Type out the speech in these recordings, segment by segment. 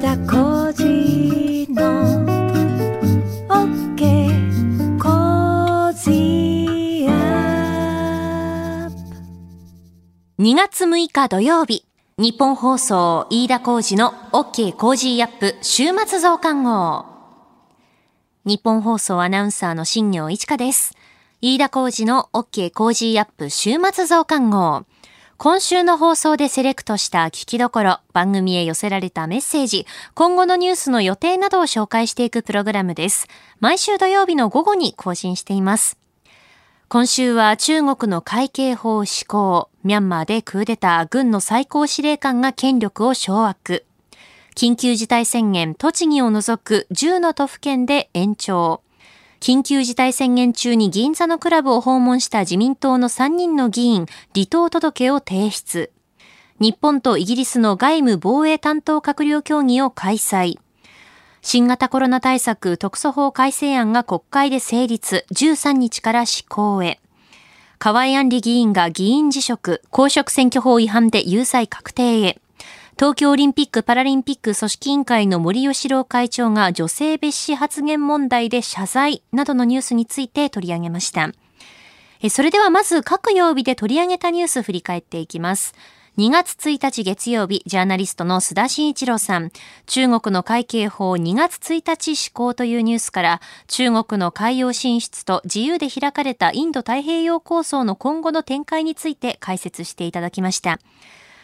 田浩二の OK コージアップ2月6日土曜日、ニッポン放送飯田浩司の OK! Cozy up! 週末増刊号。ニッポン放送アナウンサーの新行市佳です。飯田浩司の OK! Cozy up! 週末増刊号。今週の放送でセレクトした聞きどころ、番組へ寄せられたメッセージ、今後のニュースの予定などを紹介していくプログラムです。毎週土曜日の午後に更新しています。今週は中国の会計法施行、ミャンマーでクーデター、軍の最高司令官が権力を掌握。緊急事態宣言、栃木を除く10の都府県で延長。緊急事態宣言中に銀座のクラブを訪問した自民党の3人の議員、離党届を提出。日本とイギリスの外務防衛担当閣僚協議を開催。新型コロナ対策特措法改正案が国会で成立、13日から施行へ。河井案里議員が議員辞職、公職選挙法違反で有罪確定へ。東京オリンピック・パラリンピック組織委員会の森喜朗会長が女性蔑視発言問題で謝罪などのニュースについて取り上げました。それではまず各曜日で取り上げたニュース振り返っていきます。2月1日月曜日、ジャーナリストの須田慎一郎さん、中国の会計法2月1日施行というニュースから、中国の海洋進出と自由で開かれたインド太平洋構想の今後の展開について解説していただきました。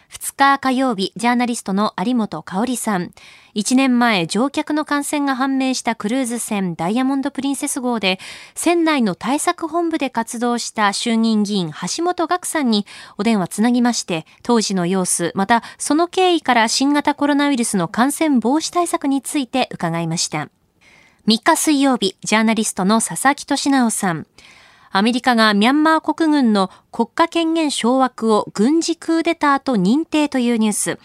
2日火曜日、ジャーナリストの有本香里さん。1年前、乗客の感染が判明したクルーズ船ダイヤモンドプリンセス号で、船内の対策本部で活動した衆議院議員橋本岳さんにお電話つなぎまして、当時の様子、またその経緯から新型コロナウイルスの感染防止対策について伺いました。3日水曜日、ジャーナリストの佐々木俊直さん。アメリカがミャンマー国軍の国家権限掌握を軍事クーデターと認定というニュース。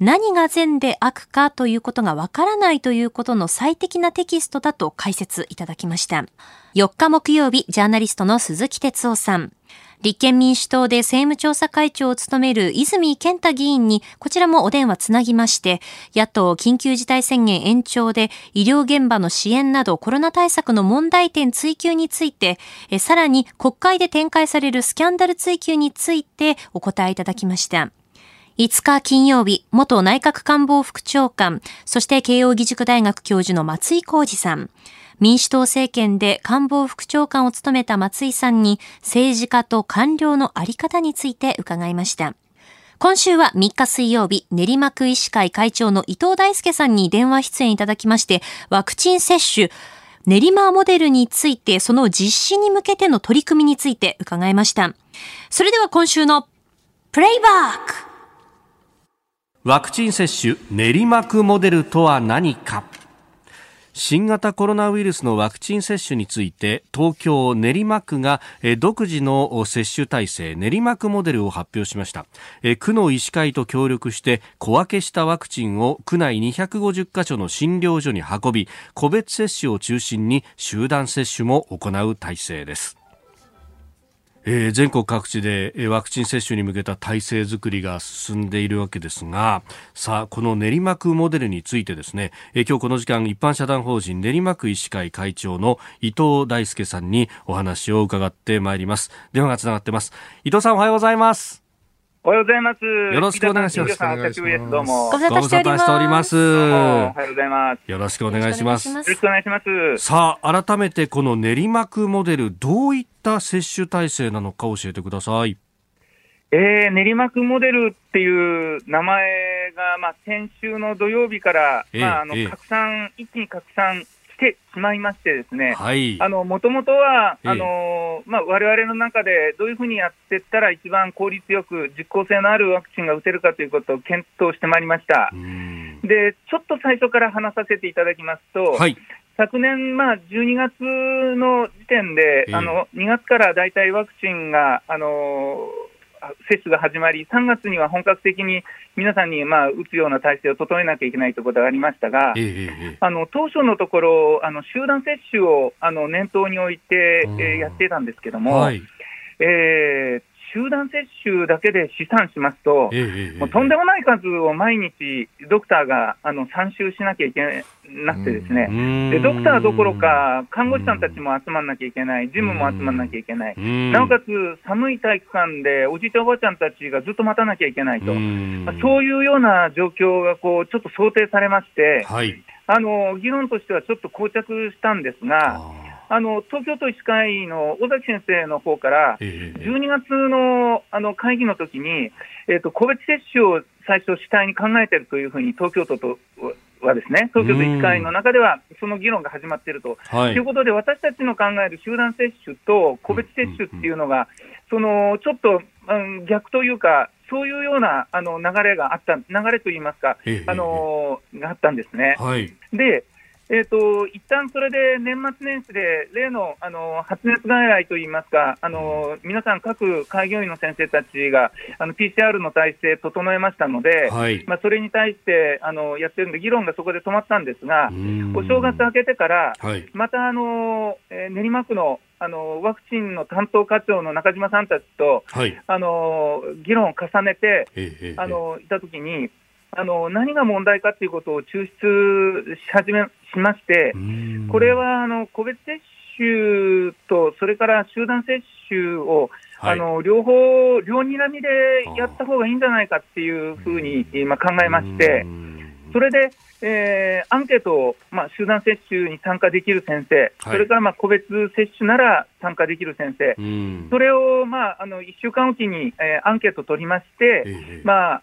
何が善で悪かということがわからないということの最適なテキストだと解説いただきました。4日木曜日、ジャーナリストの鈴木哲夫さん。立憲民主党で政務調査会長を務める泉健太議員にこちらもお電話つなぎまして、野党緊急事態宣言延長で医療現場の支援などコロナ対策の問題点追及について、えさらに国会で展開されるスキャンダル追及についてお答えいただきました。5日金曜日、元内閣官房副長官、そして慶応義塾大学教授の松井浩二さん。民主党政権で官房副長官を務めた松井さんに政治家と官僚のあり方について伺いました。今週は3日水曜日、練馬区医師会会長の伊藤大輔さんに電話出演いただきまして、ワクチン接種、練馬モデルについて、その実施に向けての取り組みについて伺いました。それでは今週のプレイバックワクチン接種練馬区モデルとは何か新型コロナウイルスのワクチン接種について東京練馬区が独自の接種体制練馬区モデルを発表しました。区の医師会と協力して小分けしたワクチンを区内250カ所の診療所に運び個別接種を中心に集団接種も行う体制です。えー、全国各地でワクチン接種に向けた体制づくりが進んでいるわけですがさあこの練馬区モデルについてですね、えー、今日この時間一般社団法人練馬区医師会会長の伊藤大輔さんにお話を伺ってまいります。電話がつながってます。伊藤さんおはようございます。おはようございます。よろしくお願いします。ご無沙汰しております。おはようございます。よろしくお願いします。よろしくお願いします。さあ、改めてこの練馬区モデル、どういった接種体制なのか教えてください。えー、練馬区モデルっていう名前が、まあ、先週の土曜日から、ええまあ、あのええ拡散、一気に拡散してしまいましてですね、もともとは、ええあの、まあ、我々の中でどういうふうにやっていったら一番効率よく実効性のあるワクチンが打てるかということを検討してまいりましたう。んで、ちょっと最初から話させていただきますと、はい。昨年、まあ、12月の時点で、ええあの2月から大体ワクチンが、あのあ接種が始まり、3月には本格的に皆さんに、まあ、打つような体制を整えなきゃいけないということがありましたがえ、えええあの当初のところ、あの集団接種をあの念頭に置いて、うんえーやっていたんですけども、はい。えー集団接種だけで試算しますと、ええええもうとんでもない数を毎日、ドクターがあの参集しなきゃいけなくてですね、でドクターどころか、看護師さんたちも集まんなきゃいけない、ジムも集まんなきゃいけない、なおかつ寒い体育館でおじいちゃん、おばあちゃんたちがずっと待たなきゃいけないと、まあそういうような状況がこうちょっと想定されまして、はい。あの議論としてはちょっと膠着したんですが、ああの東京都医師会の尾崎先生の方から、ええ12月のあの会議の時に、えー、と個別接種を最初、主体に考えているというふうに、東京都とはですね、東京都医師会の中では、その議論が始まっていると。はいということで、私たちの考える集団接種と個別接種っていうのが、そのちょっと、うん、逆というか、そういうようなあの流れがあった、流れといいますか、ええあのがあったんですね。はい。で、えー、と一旦それで年末年始で例のあの発熱外来といいますか、あの皆さん、各開業医の先生たちがあの PCR の体制整えましたので、はい。まあ、それに対してあのやってるんで、議論がそこで止まったんですが、お正月明けてから、はい。またあの、えー練馬区のあのワクチンの担当課長の中島さんたちと、はい。あの議論を重ねて、ええええあのいたときにあの、何が問題かということを抽出し始めしまして、うん。これはあの個別接種と、それから集団接種を、はい。あの両方、両にらみでやった方がいいんじゃないかっていうふうに今考えましてう、んそれで、えーアンケートを、まあ、集団接種に参加できる先生、はい。それからまあ個別接種なら参加できる先生、うん。それを、まあ、あの1週間おきに、えーアンケート取りまして、ええ。まあ、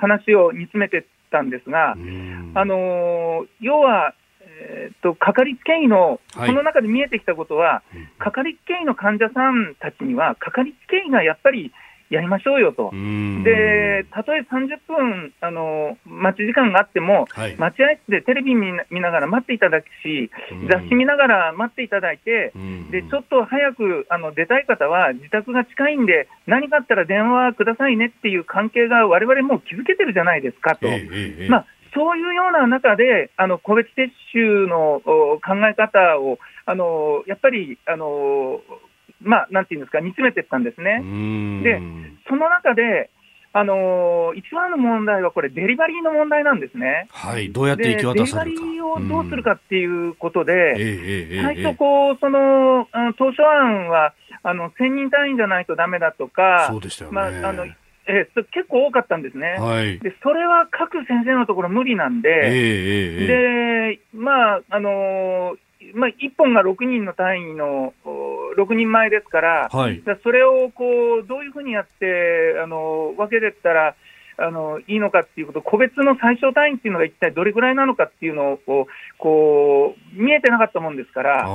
話を煮詰めてたんですが、うん。あのー要は、えーっと、かかりつけ医の、はい。その中で見えてきたことは、うん。かかりつけ医の患者さんたちには、かかりつけ医がやっぱりやりましょうよと。うん。で、たとえ30分、あのー待ち時間があっても、はい。待合室でテレビ見な見ながら待っていただくし、うん。雑誌見ながら待っていただいて、うん。でちょっと早くあの出たい方は、自宅が近いんで、何かあったら電話くださいねっていう関係が、われわれもう築けてるじゃないですかと。ええええまあ、そういうような中で、あの個別接種のお考え方を、あのやっぱり、あのまあ、なんていうんですか、煮詰めていったんですね。うんでその中で、あの一番の問題はこれ、デリバリーの問題なんですね。はい。どうやってで、行きデリバリ渡されるか。ーをどうするかっていうことうん。で、ええええええ最初こう、その、当初案は、あの、1000人単位じゃないとダメだとか、そうでしたよね。まあ、あの、えーそ結構多かったんですね。はい。で、それは各先生のところ無理なんええで、ええええで、まあ、あのーまあ、1本が6人の単位のお6人前ですから、はい。だそれをこうどういうふうにやって、あの分けてったら、あのいいのかっていうこと、個別の最小単位っていうのが一体どれぐらいなのかっていうのをこう見えてなかったもんですから、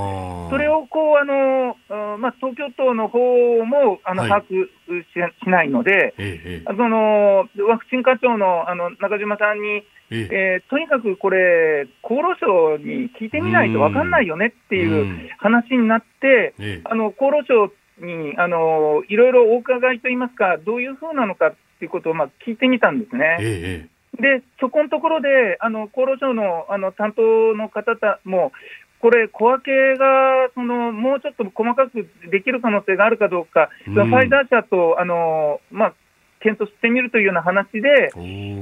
それをこうあの、うんまあ、東京都の方もあの、はい。把握ししないので、ええええ。そのワクチン課長のあの中島さんに、ええ。えーとにかくこれ、厚労省に聞いてみないと分かんないよねっていううん。話になって、ええ。あの厚労省にあのいろいろお伺いといいますか、どういうふうなのかっていうことをまあ聞いてみたんですね。ええで、そこのところで、あの厚労省のあの担当の方たも、これ、小分けがそのもうちょっと細かくできる可能性があるかどうか、うん。ファイザー社とあの、まあ、検討してみるというような話で、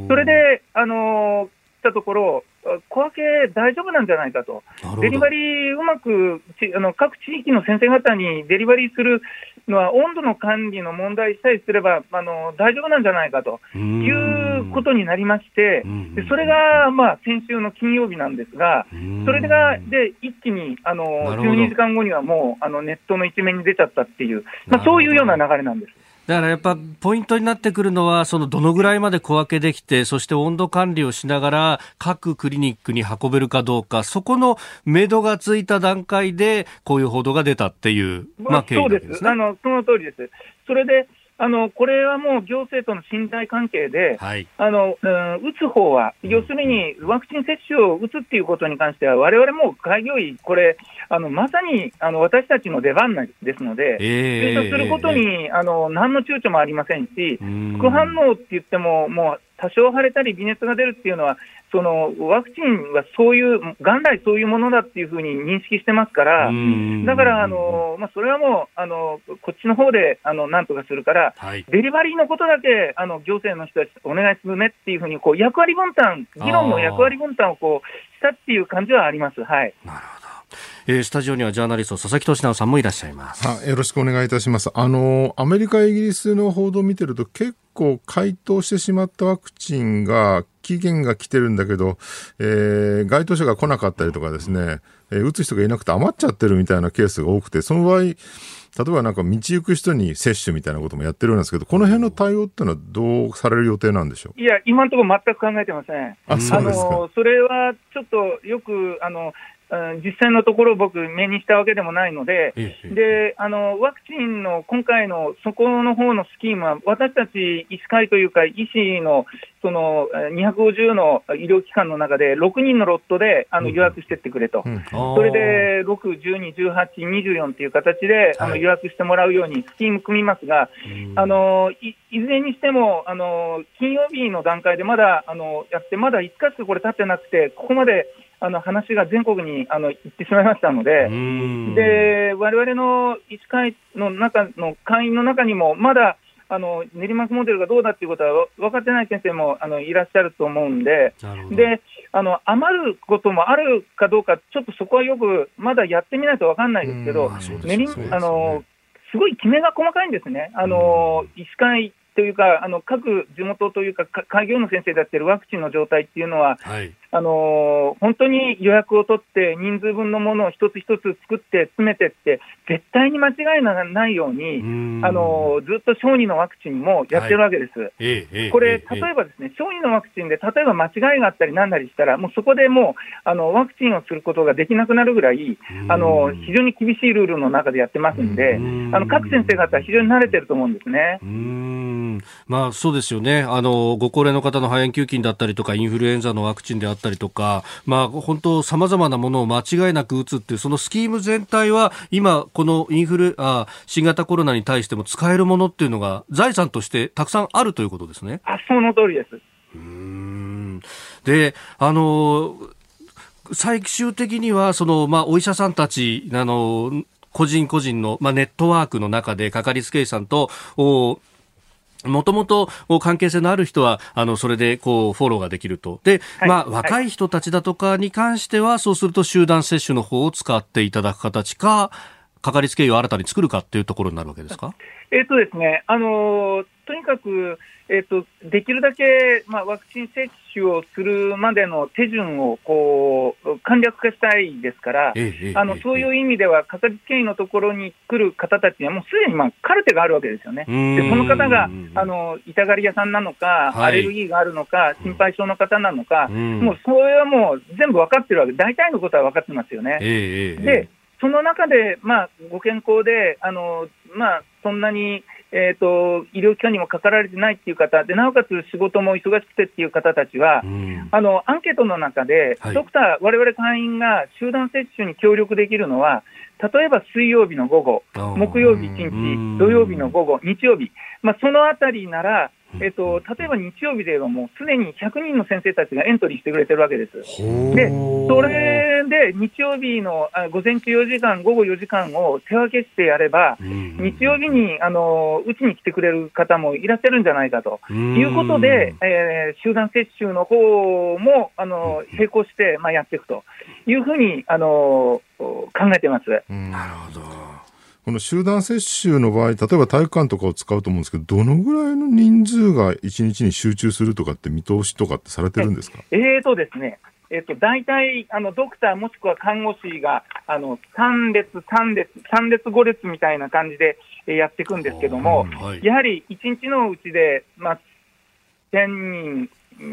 それで、あの来たところ、あ小分け大丈夫なんじゃないかと。デリバリーうまくちあの各地域の先生方にデリバリーするのは温度の管理の問題さえすればあの大丈夫なんじゃないかと。うん。いうことになりましてうん。でそれが、まあ、先週の金曜日なんですがうん。それがで一気にあのなるほど。12時間後にはもうあのネットの一面に出ちゃったっていう、まあ、そういうような流れなんです。だからやっぱポイントになってくるのは、そのどのぐらいまで小分けできて、そして温度管理をしながら各クリニックに運べるかどうか、そこの目処がついた段階で、こういう報道が出たっていう、まあ、経緯でなわけですすね。あのその通りです。それであのこれはもう行政との信頼関係で、はい。あの、うん、打つ方は、要するにワクチン接種を打つっていうことに関しては、われわれも開業医、これ、あのまさにあの私たちの出番ですので、え注射することに、あの何の躊躇もありませんし、副副反応って言っても、もう多少腫れたり微熱が出るっていうのは、そのワクチンはそういう、元来そういうものだっていうふうに認識してますから、だからあの、まあ、それはもうあのこっちの方であのなんとかするから、はい、デリバリーのことだけあの行政の人たちお願いするねっていうふうにこう役割分担、議論の役割分担をこうしたっていう感じはあります。はい、なるほどえー、スタジオにはジャーナリスト佐々木俊直さんもいらっしゃいますよろしくお願いいたしますあのアメリカイギリスの報道を見てると結構回答してしまったワクチンが期限が来てるんだけど、えー、該当者が来なかったりとかですね、えー、打つ人がいなくて余っちゃってるみたいなケースが多くてその場合例えばなんか道行く人に接種みたいなこともやってるんですけど、この辺の対応っていうのはどうされる予定なんでしょう？いや、今のところ全く考えてません。あ、そうですか。それはちょっとよく、あの、実際のところ、僕、目にしたわけでもないので、であのワクチンの今回のそこの方のスキームは、私たち医師会というか、医師のその250の医療機関の中で、6人のロットであの予約してってくれと、それで6、12、18、24っていう形であの予約してもらうようにスキーム組みますが、あのいいずれにしてもあの、金曜日の段階でまだあのやって、まだ5日しかこれ経ってなくて、ここまであの話が全国にあの行ってしまいましたので、で我々の医師会の中の会員の中にも、まだあの練馬区モデルがどうだっていうことは分かってない先生もあのいらっしゃると思うんで、であの余ることもあるかどうか、ちょっとそこはよくまだやってみないと分かんないですけど、練あのすごいきめが細かいんですね、あの医師会というか、あの各地元というか、開業の先生でやってるワクチンの状態っていうのは、はい、あの本当に予約を取って、人数分のものを一つ一つ作って、詰めてって、絶対に間違いがないように、あのずっと小児のワクチンもやってるわけです。はい、これ、例えばですね、小児のワクチンで、例えば間違いがあったりなんなりしたら、もうそこでもうあのワクチンをすることができなくなるぐらい、あの非常に厳しいルールの中でやってますんで、あの各先生方、非常に慣れてると思うんですね。まあそうですよね。あの、ご高齢の方の肺炎球菌だったりとか、インフルエンザのワクチンであったりとか、まあ本当様々なものを間違いなく打つっていう、そのスキーム全体は、今、このインフル、あ新型コロナに対しても使えるものっていうのが、財産としてたくさんあるということですね。あ、その通りです。うん。で、あの、最終的には、その、まあ、お医者さんたち、あの、個人個人の、まあ、ネットワークの中で、かかりつけ医さんと、おもともと関係性のある人は、あの、それで、こう、フォローができると。で、はい、まあ、若い人たちだとかに関しては、そうすると集団接種の方を使っていただく形か、かかりつけ医を新たに作るかっていうところになるわけですか？えっ、とですね、あのとにかく、えーと、できるだけ、まあ、ワクチン接種をするまでの手順をこう簡略化したいですから、ええ、あのそういう意味では、かかりつけ医のところに来る方たちには、もうすでに、まあ、カルテがあるわけですよね。でその方があの痛がり屋さんなのか、はい、アレルギーがあるのか、心配性の方なのか、もうそれはもう全部分かってるわけ、大体のことは分かってますよね。え、でその中で、まあ、ご健康で、あのまあ、そんなにえーと、医療機関にもかかられてないっていう方で、なおかつ仕事も忙しくてっていう方たちは、うん、あのアンケートの中で、はい、ドクター、われわれ会員が集団接種に協力できるのは、例えば水曜日の午後、木曜日1日、土曜日の午後、日曜日、まあ、そのあたりなら、えっと、例えば日曜日ではもうすでに100人の先生たちがエントリーしてくれてるわけです。で、それで日曜日のあ午前中4時間、午後4時間を手分けしてやれば、日曜日にあのうちに来てくれる方もいらっしゃるんじゃないかと。いうことで、えー、集団接種の方もあの並行して、まあ、やっていくというふうにあの考えてます。なるほどこの集団接種の場合、例えば体育館とかを使うと思うんですけど、どのぐらいの人数が1日に集中するとかって見通しとかってされてるんですか？えーとですね、えっと、大体、あの、ドクターもしくは看護師が、あの、3列、3列、3列、5列みたいな感じでやっていくんですけども、はい、やはり1日のうちで、まあ、1000人、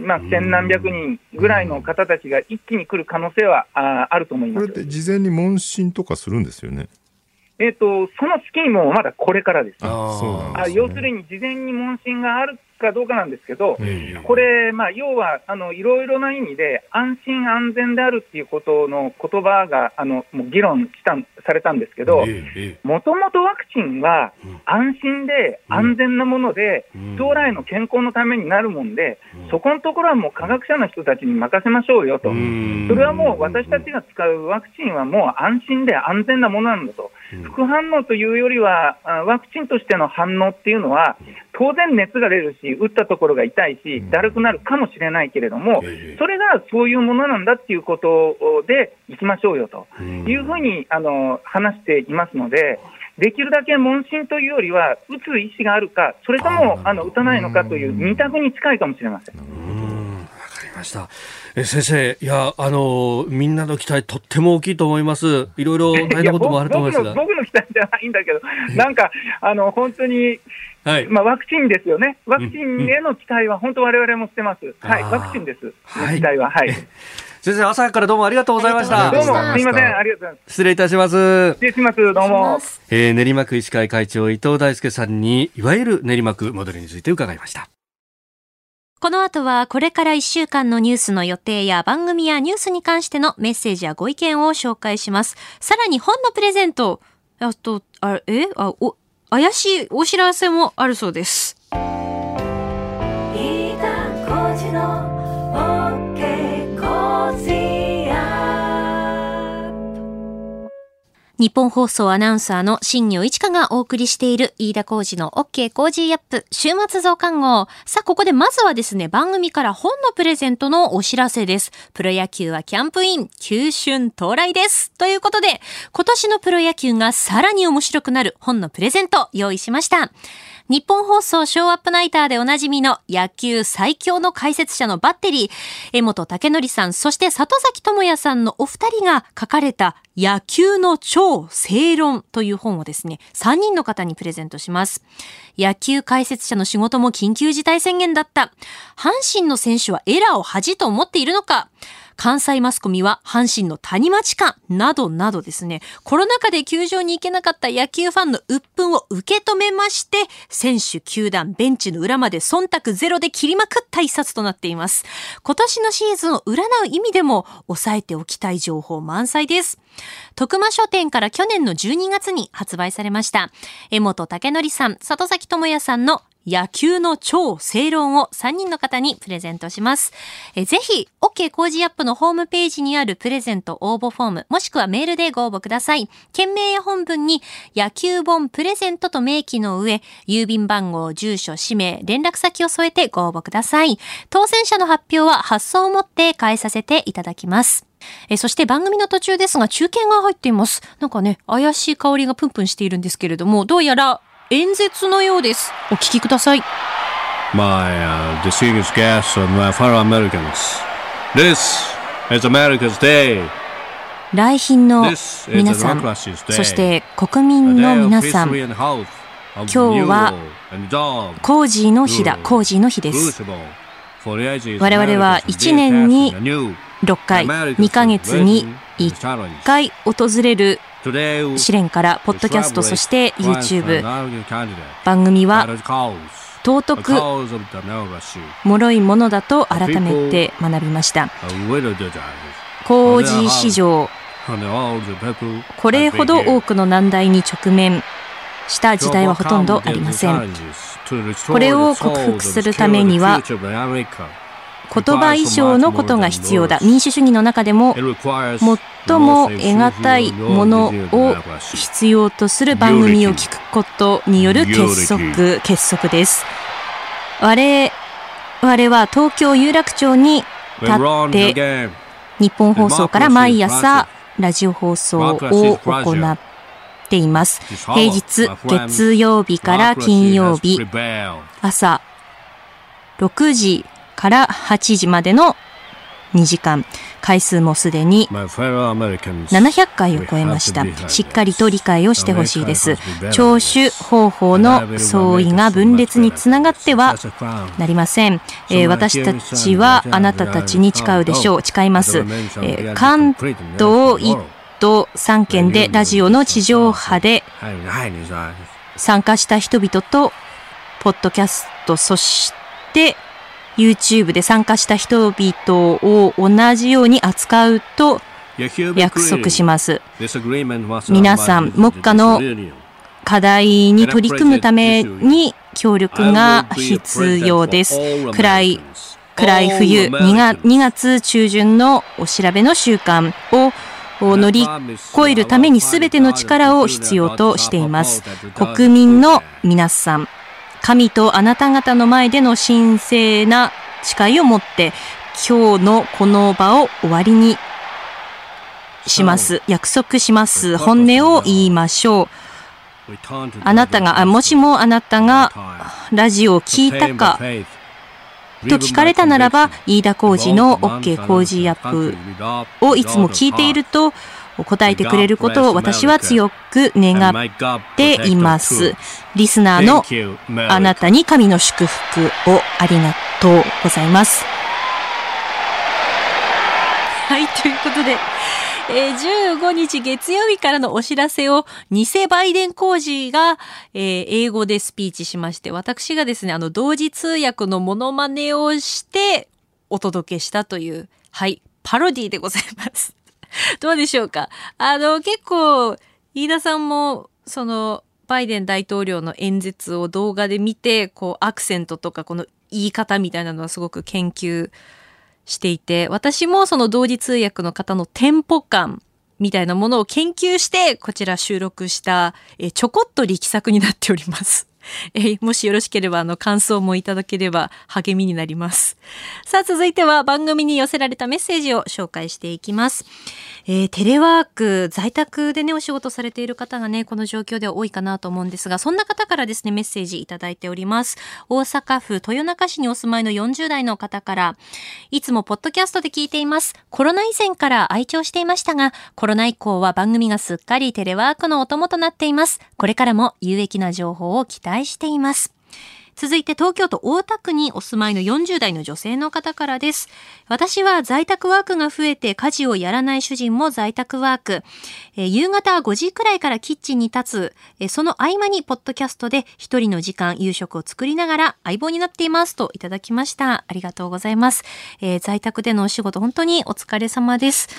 まあ、千何百人ぐらいの方たちが一気に来る可能性はああると思いますこれって事前に問診とかするんですよね？えーと、そのスキームもまだこれからです。あ、ね、要するに事前に問診があるかどうかなんですけど、これ、まあ、要はあのいろいろな意味で、安心安全であるっていうことの言葉があのもう議論したされたんですけど、もともとワクチンは安心で安全なもので、将来の健康のためになるもんで、そこのところはもう科学者の人たちに任せましょうよと、それはもう私たちが使うワクチンはもう安心で安全なものなんだと、副反応というよりは、ワクチンとしての反応っていうのは、当然熱が出るし、打ったところが痛いし、だるくなるかもしれないけれども、それがそういうものなんだっていうことでいきましょうよというふうにあの話していますので、できるだけ問診というよりは、打つ意思があるか、それともあの打たないのかという二択に近いかもしれません。ました。え先生、いや、あの、みんなの期待とっても大きいと思います。いろいろ大変なこともあると思いますが。僕の期待じゃないんだけど、なんか、あの、本当に、はい、まあ、ワクチンですよね。ワクチンへの期待は本当我々もしてます。うん、はい、ワクチンです。はい、期待は。はい。先生、朝からどうもありがとうございました。どうも、すみません、ありがとうございます。失礼いたします。失礼します、どうも。えー、練馬区医師会会長、伊藤大輔さんに、いわゆる練馬区モデルについて伺いました。この後はこれから1週間のニュースの予定や番組やニュースに関してのメッセージやご意見を紹介します。さらに本のプレゼント、あと、あえ？あ、お、怪しいお知らせもあるそうです。日本放送アナウンサーの新業一華がお送りしている飯田浩二の OK 工事アップ週末増刊号。さあ、ここでまずはですね、番組から本のプレゼントのお知らせです。プロ野球はキャンプイン、急春到来です。ということで、今年のプロ野球がさらに面白くなる本のプレゼント用意しました。日本放送ショーアップナイターでおなじみの野球最強の解説者のバッテリー、江本武則さん、そして里崎智也さんのお二人が書かれた野球の超正論という本をですね、3人の方にプレゼントします。野球解説者の仕事も緊急事態宣言だった。阪神の選手はエラーを恥と思っているのか関西マスコミは阪神の谷町かなどなどですね、コロナ禍で球場に行けなかった野球ファンの鬱憤を受け止めまして、選手、球団、ベンチの裏まで忖度ゼロで切りまくった一冊となっています。今年のシーズンを占う意味でも、抑えておきたい情報満載です。徳間書店から去年の12月に発売されました。江本武則さん、里崎智也さんの野球の超正論を3人の方にプレゼントします。えぜひ、OK 工事アップのホームページにあるプレゼント応募フォーム、もしくはメールでご応募ください。件名や本文に野球本プレゼントと明記の上、郵便番号、住所、氏名、連絡先を添えてご応募ください。当選者の発表は発送をもって返させていただきます。えそして番組の途中ですが中継が入っています。なんかね、怪しい香りがプンプンしているんですけれども、どうやら演説のようです。お聞きください。My、uh, distinguished guests and my fellow Americans. This is America's Day. 来賓の皆さん、そして国民の皆さん、今日はコージーの日だ、コージーの日です。我々は1年に6回、2ヶ月に1回訪れる試練からポッドキャストそして YouTube 番組は尊く脆いものだと改めて学びました。工事史上これほど多くの難題に直面。した時代はほとんどありません。これを克服するためには言葉以上のことが必要だ民主主義の中でも最も得難いものを必要とする番組を聞くことによる結束、結束です。我々は東京有楽町に立って日本放送から毎朝ラジオ放送を行っています。平日月曜日から金曜日朝6時から8時までの2時間。回数もすでに700回を超えました。しっかりと理解をしてほしいです。聴取方法の相違が分裂につながってはなりません。えー、私たちはあなたたちに誓うでしょう。誓います。えー、関東1都3県でラジオの地上波で参加した人々と、ポッドキャスト、そして、YouTube で参加した人々を同じように扱うと約束します。皆さん、目下の課題に取り組むために協力が必要です。暗い、暗い冬2月 ,2 月中旬のお調べの習慣を乗り越えるために全ての力を必要としています。国民の皆さん、神とあなた方の前での神聖な誓いを持って、今日のこの場を終わりにします。約束します。本音を言いましょう。あなたが、あもしもあなたがラジオを聞いたかと聞かれたならば、飯田浩二の OK 工事アップをいつも聞いていると答えてくれることを私は強く願っています。リスナーのあなたに神の祝福をありがとうございます。はい、ということで、えー、15日月曜日からのお知らせを偽バイデン工事が、えー、英語でスピーチしまして、私がですね、あの、同時通訳のモノマネをしてお届けしたという、はい、パロディでございます。どうでしょうか？あの、結構、飯田さんも、その、バイデン大統領の演説を動画で見て、こう、アクセントとか、この言い方みたいなのはすごく研究していて、私もその同時通訳の方のテンポ感みたいなものを研究して、こちら収録した、えちょこっと力作になっております。えもしよろしければ、あの、感想もいただければ励みになります。さあ、続いては番組に寄せられたメッセージを紹介していきます。えー、テレワーク、在宅でね、お仕事されている方がね、この状況では多いかなと思うんですが、そんな方からですね、メッセージいただいております。大阪府豊中市にお住まいの40代の方から、いつもポッドキャストで聞いています。コロナ以前から愛聴していましたが、コロナ以降は番組がすっかりテレワークのお供となっています。これからも有益な情報を期待しています。続いて東京都大田区にお住まいの40代の女性の方からです。私は在宅ワークが増えて家事をやらない主人も在宅ワーク。えー、夕方5時くらいからキッチンに立つ、えー、その合間にポッドキャストで一人の時間夕食を作りながら相棒になっていますといただきました。ありがとうございます。えー、在宅でのお仕事本当にお疲れ様です。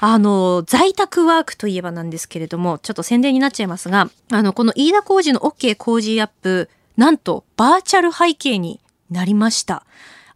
あの、在宅ワークといえばなんですけれども、ちょっと宣伝になっちゃいますが、あの、この飯田工事の OK 工事アップ、なんと、バーチャル背景になりました。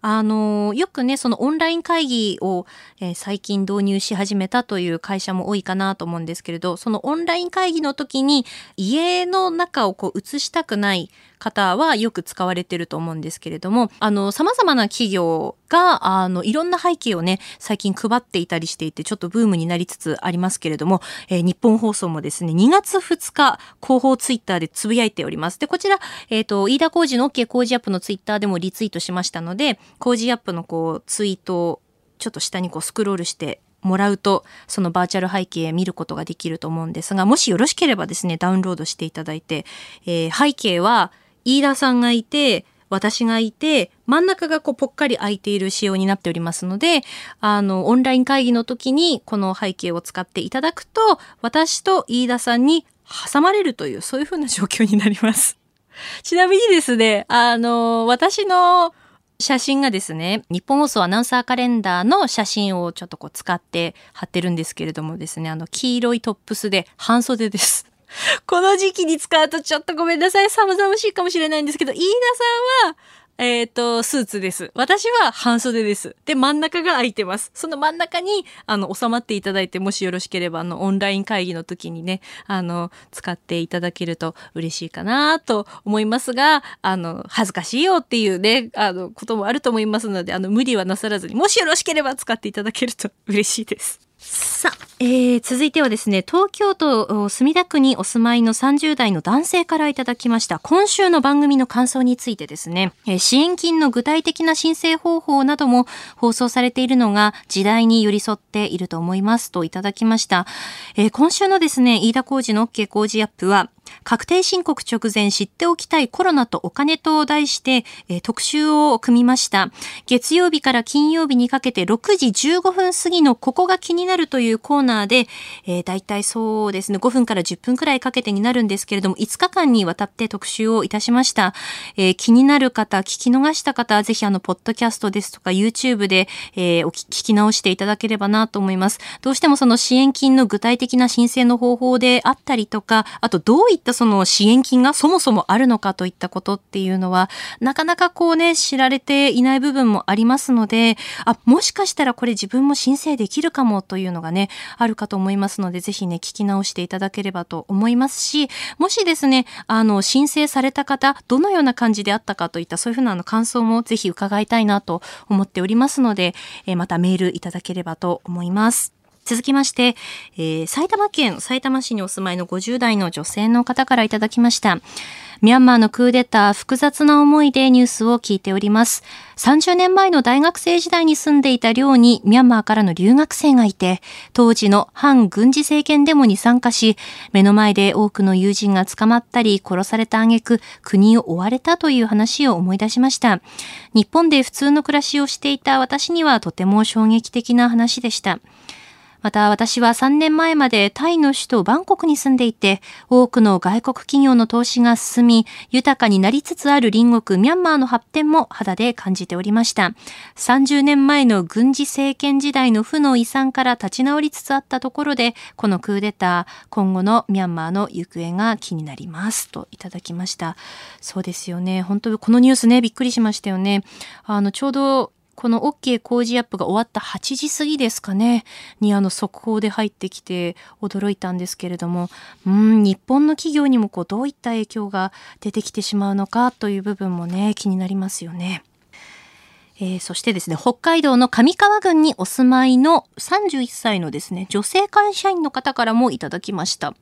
あの、よくね、そのオンライン会議を、えー、最近導入し始めたという会社も多いかなと思うんですけれど、そのオンライン会議の時に家の中をこう映したくない方はよく使われてると思うんですけれども、あの、様々な企業が、あの、いろんな背景をね、最近配っていたりしていて、ちょっとブームになりつつありますけれども、えー、日本放送もですね、2月2日、広報ツイッターでつぶやいております。で、こちら、えっ、ー、と、飯田工事の OK 工事アップのツイッターでもリツイートしましたので、工事アップのこう、ツイートをちょっと下にこうスクロールしてもらうと、そのバーチャル背景見ることができると思うんですが、もしよろしければですね、ダウンロードしていただいて、えー、背景は、飯田さんがいて、私がいて、真ん中がこうぽっかり空いている仕様になっておりますので、あの、オンライン会議の時にこの背景を使っていただくと、私と飯田さんに挟まれるという、そういう風な状況になります。ちなみにですね、あの、私の写真がですね、日本放送アナウンサーカレンダーの写真をちょっとこう使って貼ってるんですけれどもですね、あの、黄色いトップスで半袖です。この時期に使うとちょっとごめんなさい。寒々しいかもしれないんですけど、飯田さんは、えっ、ー、と、スーツです。私は半袖です。で、真ん中が空いてます。その真ん中に、あの、収まっていただいて、もしよろしければ、あの、オンライン会議の時にね、あの、使っていただけると嬉しいかなと思いますが、あの、恥ずかしいよっていうね、あの、こともあると思いますので、あの、無理はなさらずに、もしよろしければ使っていただけると嬉しいです。さあ、えー、続いてはですね、東京都墨田区にお住まいの30代の男性からいただきました、今週の番組の感想についてですね、えー、支援金の具体的な申請方法なども放送されているのが時代に寄り添っていると思いますといただきました。えー、今週のですね、飯田工事の OK 工事アップは、確定申告直前知っておきたいコロナとお金と題して、えー、特集を組みました。月曜日から金曜日にかけて6時15分過ぎのここが気になるというコーナーで、えー、大体そうですね、5分から10分くらいかけてになるんですけれども、5日間にわたって特集をいたしました。えー、気になる方、聞き逃した方は、ぜひあの、ポッドキャストですとか YouTube で、えー、お聞き直していただければなと思います。どうしてもその支援金の具体的な申請の方法であったりとか、あとどういったその支援金がそもそもあるのかといったことっていうのは、なかなかこうね、知られていない部分もありますので、あ、もしかしたらこれ自分も申請できるかもというのがね、あるかと思いますので、ぜひね、聞き直していただければと思いますし、もしですね、あの、申請された方、どのような感じであったかといった、そういうふうなの感想もぜひ伺いたいなと思っておりますので、えまたメールいただければと思います。続きまして、えー、埼玉県埼玉市にお住まいの50代の女性の方からいただきました。ミャンマーのクーデター、複雑な思いでニュースを聞いております。30年前の大学生時代に住んでいた寮にミャンマーからの留学生がいて、当時の反軍事政権デモに参加し、目の前で多くの友人が捕まったり殺された挙句、国を追われたという話を思い出しました。日本で普通の暮らしをしていた私にはとても衝撃的な話でした。また私は3年前までタイの首都バンコクに住んでいて、多くの外国企業の投資が進み、豊かになりつつある隣国ミャンマーの発展も肌で感じておりました。30年前の軍事政権時代の負の遺産から立ち直りつつあったところで、このクーデター、今後のミャンマーの行方が気になります。といただきました。そうですよね。本当このニュースね、びっくりしましたよね。あの、ちょうどこの OK 工事アップが終わった8時過ぎですかね、にあの速報で入ってきて驚いたんですけれども、うん、日本の企業にもこうどういった影響が出てきてしまうのかという部分もね、気になりますよね。えー、そしてですね、北海道の上川郡にお住まいの31歳のですね、女性会社員の方からもいただきました。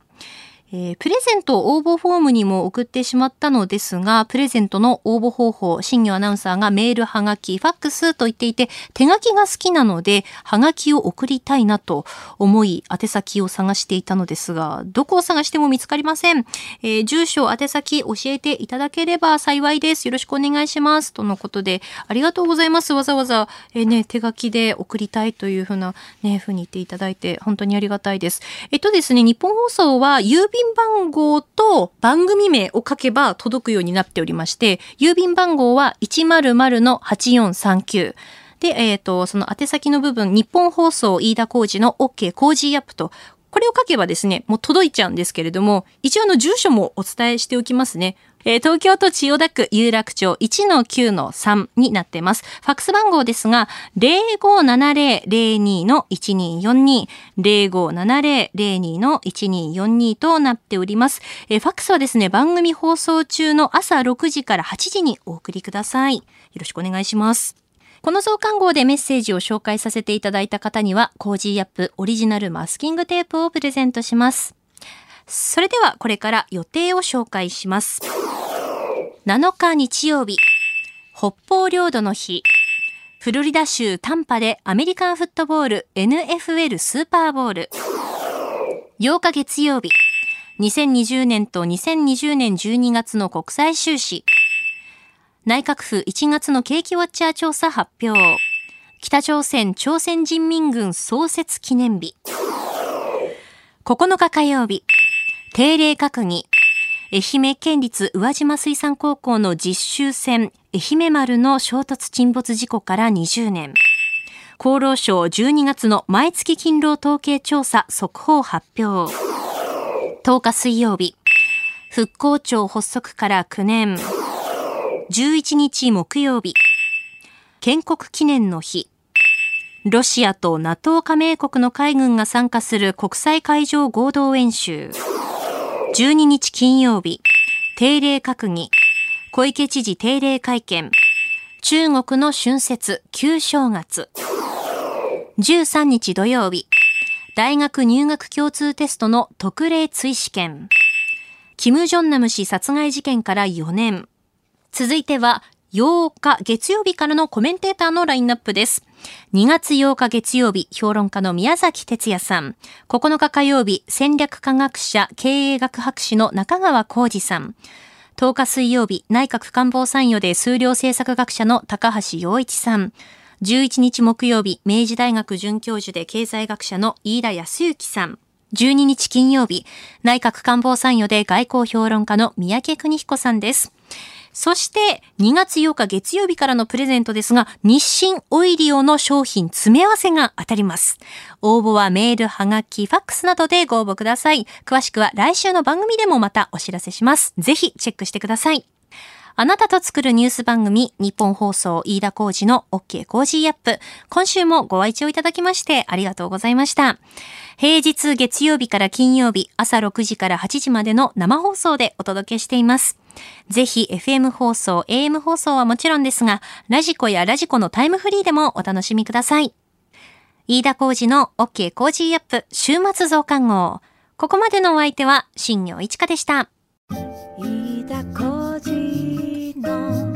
えー、プレゼント応募フォームにも送ってしまったのですが、プレゼントの応募方法、新業アナウンサーがメール、はがき、ファックスと言っていて、手書きが好きなので、はがきを送りたいなと思い、宛先を探していたのですが、どこを探しても見つかりません。えー、住所、宛先教えていただければ幸いです。よろしくお願いします。とのことで、ありがとうございます。わざわざ、えー、ね、手書きで送りたいというふうな、ね、ふうに言っていただいて、本当にありがたいです。えっとですね、日本放送は郵便番号と番組名を書けば届くようになっておりまして、郵便番号は100-8439。で、えっ、ー、と、その宛先の部分、日本放送飯田工事の OK 工事アップと、これを書けばですね、もう届いちゃうんですけれども、一応の住所もお伝えしておきますね。えー、東京都千代田区有楽町1-9-3になっています。ファックス番号ですが、0570-02-1242、0570-02-1242となっております。えー、ファックスはですね、番組放送中の朝6時から8時にお送りください。よろしくお願いします。この増刊号でメッセージを紹介させていただいた方には、 Cozy up! オリジナルマスキングテープをプレゼントします。それではこれから予定を紹介します。7日日曜日、北方領土の日、フロリダ州タンパでアメリカンフットボール NFL スーパーボール。8日月曜日、2020年と2020年12月の国際収支。内閣府1月の景気ウォッチャー調査発表。北朝鮮朝鮮人民軍創設記念日。9日火曜日、定例閣議。愛媛県立宇和島水産高校の実習船愛媛丸の衝突沈没事故から20年。厚労省12月の毎月勤労統計調査速報発表。10日水曜日。復興庁発足から9年。11日木曜日。建国記念の日。ロシアと NATO 加盟国の海軍が参加する国際海上合同演習。12日金曜日、定例閣議、小池知事定例会見、中国の春節、旧正月。13日土曜日、大学入学共通テストの特例追試験。キム・ジョンナム氏殺害事件から4年。続いては、8日月曜日からのコメンテーターのラインナップです。2月8日月曜日、評論家の宮崎哲也さん。9日火曜日、戦略科学者、経営学博士の中川浩二さん。10日水曜日、内閣官房参与で数量政策学者の高橋洋一さん。11日木曜日、明治大学准教授で経済学者の飯田康之さん。12日金曜日、内閣官房参与で外交評論家の三宅邦彦さんです。そして、2月8日月曜日からのプレゼントですが、日清オイリオの商品詰め合わせが当たります。応募はメール、はがき、ファックスなどでご応募ください。詳しくは来週の番組でもまたお知らせします。ぜひチェックしてください。あなたと作るニュース番組、ニッポン放送飯田浩司の OK! Cozy up!。今週もご愛聴いただきましてありがとうございました。平日月曜日から金曜日、朝6時から8時までの生放送でお届けしています。ぜひ FM 放送、AM 放送はもちろんですが、radiko や radiko のタイムフリーでもお楽しみください。飯田浩司の OK! Cozy up! 週末増刊号。ここまでのお相手は、新行市佳でした。飯田浩司